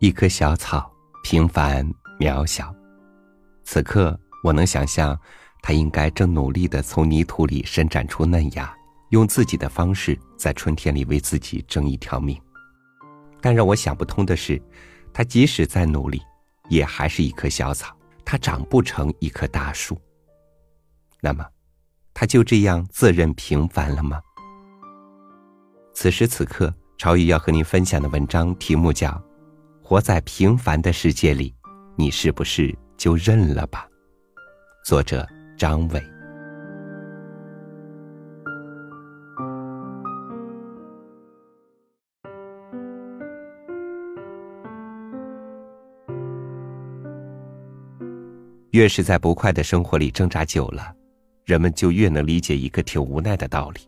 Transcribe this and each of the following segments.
一棵小草，平凡渺小。此刻，我能想象，它应该正努力的从泥土里伸展出嫩芽，用自己的方式在春天里为自己争一条命。但让我想不通的是，它即使再努力，也还是一棵小草，它长不成一棵大树。那么，它就这样自认平凡了吗？此时此刻，朝雨要和您分享的文章题目叫。活在平凡的世界里，你是不是就认了吧？作者张伟。越是在不快的生活里挣扎久了，人们就越能理解一个挺无奈的道理：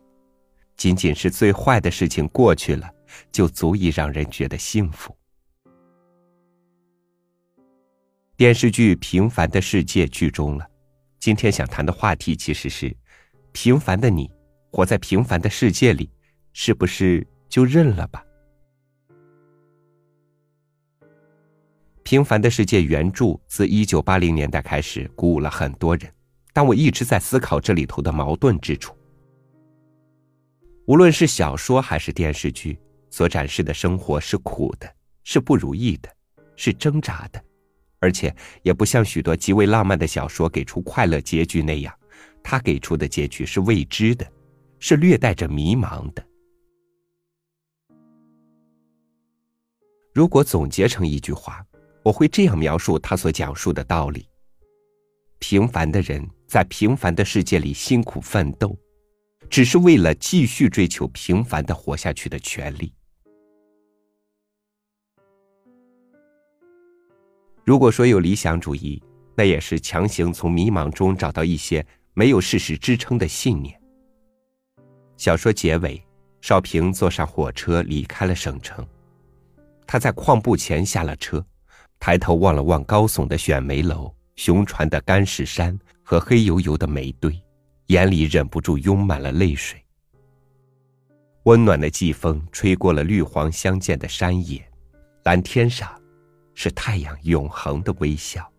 仅仅是最坏的事情过去了，就足以让人觉得幸福。电视剧《平凡的世界》剧终了，今天想谈的话题其实是：平凡的你，活在平凡的世界里，是不是就认了吧？《平凡的世界》原著自一九八零年代开始鼓舞了很多人，但我一直在思考这里头的矛盾之处。无论是小说还是电视剧，所展示的生活是苦的，是不如意的，是挣扎的。而且也不像许多极为浪漫的小说给出快乐结局那样，他给出的结局是未知的，是略带着迷茫的。如果总结成一句话，我会这样描述他所讲述的道理：平凡的人在平凡的世界里辛苦奋斗，只是为了继续追求平凡的活下去的权利。如果说有理想主义，那也是强行从迷茫中找到一些没有事实支撑的信念。小说结尾，少平坐上火车离开了省城，他在矿埠前下了车，抬头望了望高耸的选煤楼、雄传的干石山和黑油油的煤堆，眼里忍不住拥满了泪水。温暖的季风吹过了绿黄相间的山野，蓝天上。是太阳永恒的微笑，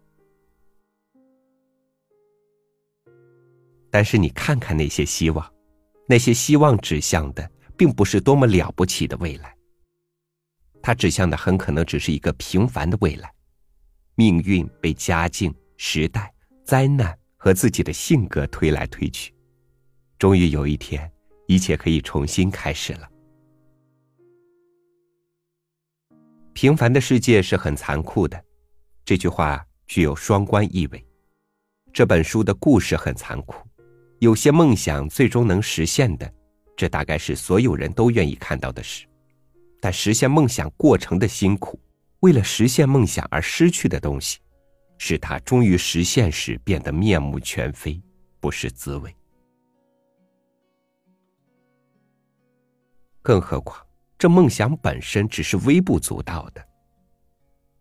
但是你看看那些希望，那些希望指向的，并不是多么了不起的未来。它指向的很可能只是一个平凡的未来，命运被家境、时代、灾难和自己的性格推来推去，终于有一天，一切可以重新开始了。平凡的世界是很残酷的，这句话具有双关意味。这本书的故事很残酷，有些梦想最终能实现的，这大概是所有人都愿意看到的事。但实现梦想过程的辛苦，为了实现梦想而失去的东西，使他终于实现时变得面目全非，不是滋味。更何况。这梦想本身只是微不足道的。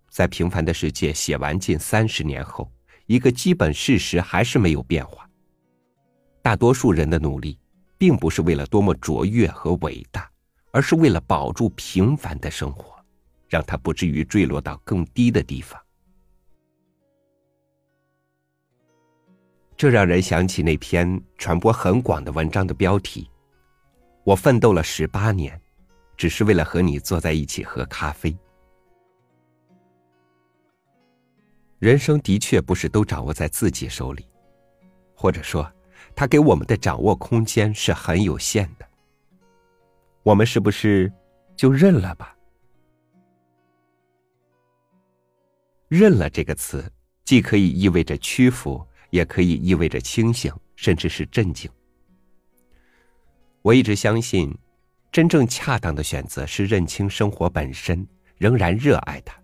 在平凡的世界写完近三十年后，一个基本事实还是没有变化：大多数人的努力，并不是为了多么卓越和伟大，而是为了保住平凡的生活，让它不至于坠落到更低的地方。这让人想起那篇传播很广的文章的标题：“我奋斗了十八年。”只是为了和你坐在一起喝咖啡。人生的确不是都掌握在自己手里，或者说，他给我们的掌握空间是很有限的。我们是不是就认了吧？认了这个词，既可以意味着屈服，也可以意味着清醒，甚至是镇静。我一直相信。真正恰当的选择是认清生活本身，仍然热爱它。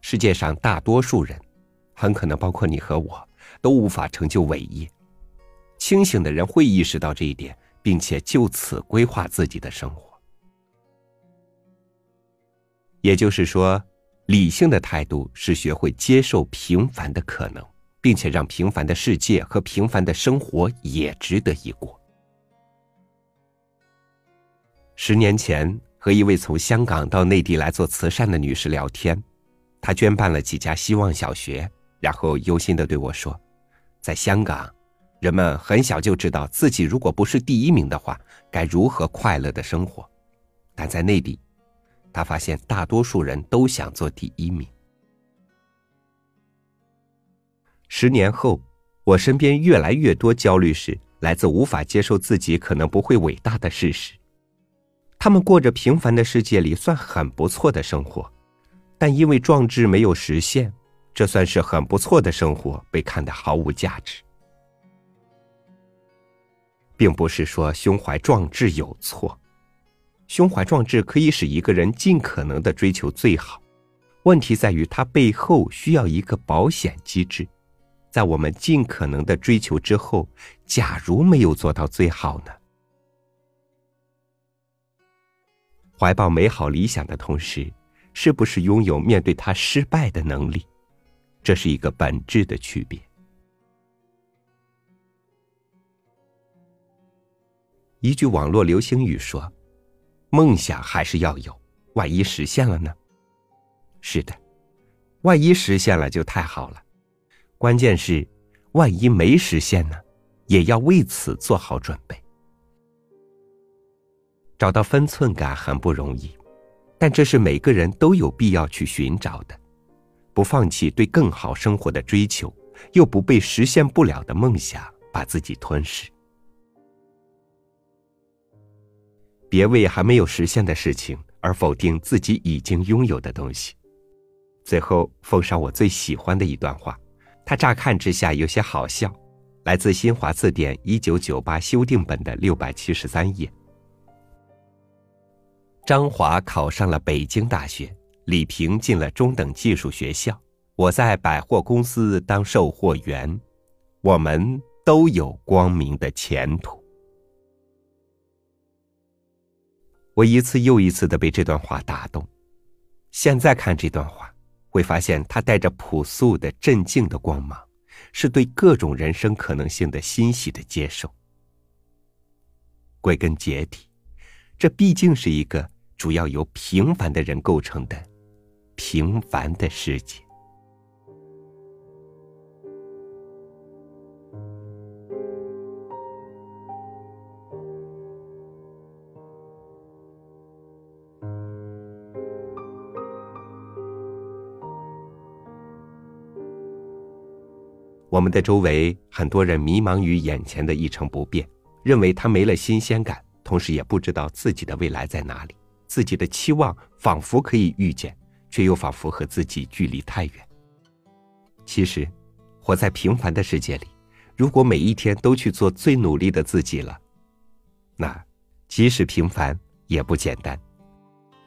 世界上大多数人，很可能包括你和我，都无法成就伟业。清醒的人会意识到这一点，并且就此规划自己的生活。也就是说，理性的态度是学会接受平凡的可能，并且让平凡的世界和平凡的生活也值得一过。十年前，和一位从香港到内地来做慈善的女士聊天，她捐办了几家希望小学，然后忧心的对我说：“在香港，人们很小就知道自己如果不是第一名的话，该如何快乐的生活；但在内地，他发现大多数人都想做第一名。”十年后，我身边越来越多焦虑是来自无法接受自己可能不会伟大的事实。他们过着平凡的世界里算很不错的生活，但因为壮志没有实现，这算是很不错的生活被看得毫无价值。并不是说胸怀壮志有错，胸怀壮志可以使一个人尽可能的追求最好，问题在于它背后需要一个保险机制，在我们尽可能的追求之后，假如没有做到最好呢？怀抱美好理想的同时，是不是拥有面对他失败的能力？这是一个本质的区别。一句网络流行语说：“梦想还是要有，万一实现了呢？”是的，万一实现了就太好了。关键是，万一没实现呢，也要为此做好准备。找到分寸感很不容易，但这是每个人都有必要去寻找的。不放弃对更好生活的追求，又不被实现不了的梦想把自己吞噬。别为还没有实现的事情而否定自己已经拥有的东西。最后奉上我最喜欢的一段话，它乍看之下有些好笑，来自新华字典一九九八修订本的六百七十三页。张华考上了北京大学，李平进了中等技术学校，我在百货公司当售货员，我们都有光明的前途。我一次又一次的被这段话打动，现在看这段话，会发现它带着朴素的、镇静的光芒，是对各种人生可能性的欣喜的接受。归根结底，这毕竟是一个。主要由平凡的人构成的平凡的世界。我们的周围很多人迷茫于眼前的一成不变，认为他没了新鲜感，同时也不知道自己的未来在哪里。自己的期望仿佛可以预见，却又仿佛和自己距离太远。其实，活在平凡的世界里，如果每一天都去做最努力的自己了，那即使平凡也不简单。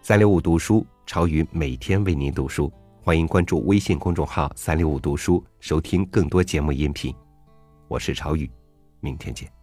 三六五读书，超宇每天为您读书，欢迎关注微信公众号“三六五读书”，收听更多节目音频。我是超宇，明天见。